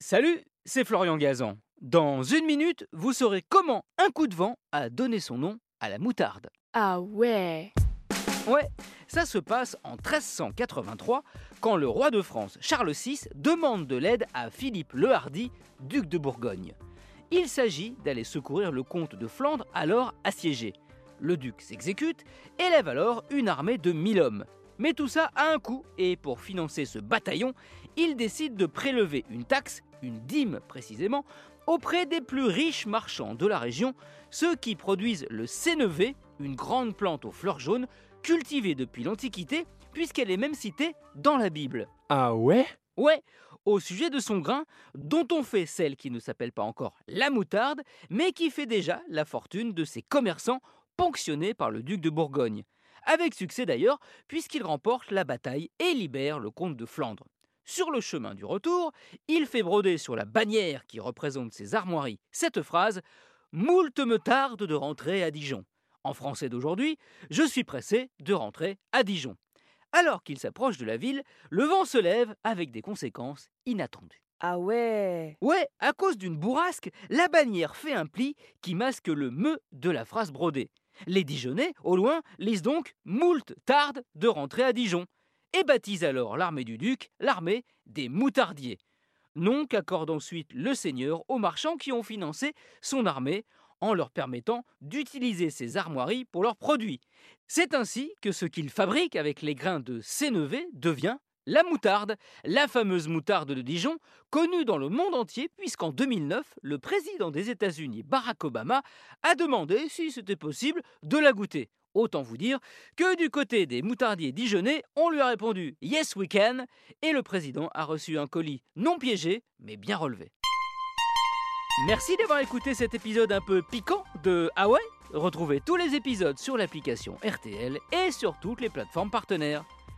Salut, c'est Florian Gazan. Dans une minute, vous saurez comment un coup de vent a donné son nom à la moutarde. Ah ouais Ouais, ça se passe en 1383, quand le roi de France, Charles VI, demande de l'aide à Philippe le Hardy, duc de Bourgogne. Il s'agit d'aller secourir le comte de Flandre, alors assiégé. Le duc s'exécute et lève alors une armée de 1000 hommes. Mais tout ça a un coût, et pour financer ce bataillon, il décide de prélever une taxe, une dîme précisément, auprès des plus riches marchands de la région, ceux qui produisent le sénévé, une grande plante aux fleurs jaunes, cultivée depuis l'Antiquité, puisqu'elle est même citée dans la Bible. Ah ouais? Ouais, au sujet de son grain, dont on fait celle qui ne s'appelle pas encore la moutarde, mais qui fait déjà la fortune de ces commerçants ponctionnés par le duc de Bourgogne. Avec succès d'ailleurs, puisqu'il remporte la bataille et libère le comte de Flandre. Sur le chemin du retour, il fait broder sur la bannière qui représente ses armoiries cette phrase Moult me tarde de rentrer à Dijon. En français d'aujourd'hui, je suis pressé de rentrer à Dijon. Alors qu'il s'approche de la ville, le vent se lève avec des conséquences inattendues. Ah ouais Ouais, à cause d'une bourrasque, la bannière fait un pli qui masque le me de la phrase brodée. Les Dijonnais, au loin, lisent donc Moult tarde de rentrer à Dijon et baptisent alors l'armée du duc l'armée des moutardiers. Nom qu'accorde ensuite le seigneur aux marchands qui ont financé son armée en leur permettant d'utiliser ses armoiries pour leurs produits. C'est ainsi que ce qu'ils fabriquent avec les grains de sénévé devient la moutarde, la fameuse moutarde de Dijon, connue dans le monde entier puisqu'en 2009, le président des États-Unis, Barack Obama, a demandé si c'était possible de la goûter. Autant vous dire que du côté des moutardiers dijonnais, on lui a répondu Yes we can, et le président a reçu un colis non piégé, mais bien relevé. Merci d'avoir écouté cet épisode un peu piquant de Ah ouais? Retrouvez tous les épisodes sur l'application RTL et sur toutes les plateformes partenaires.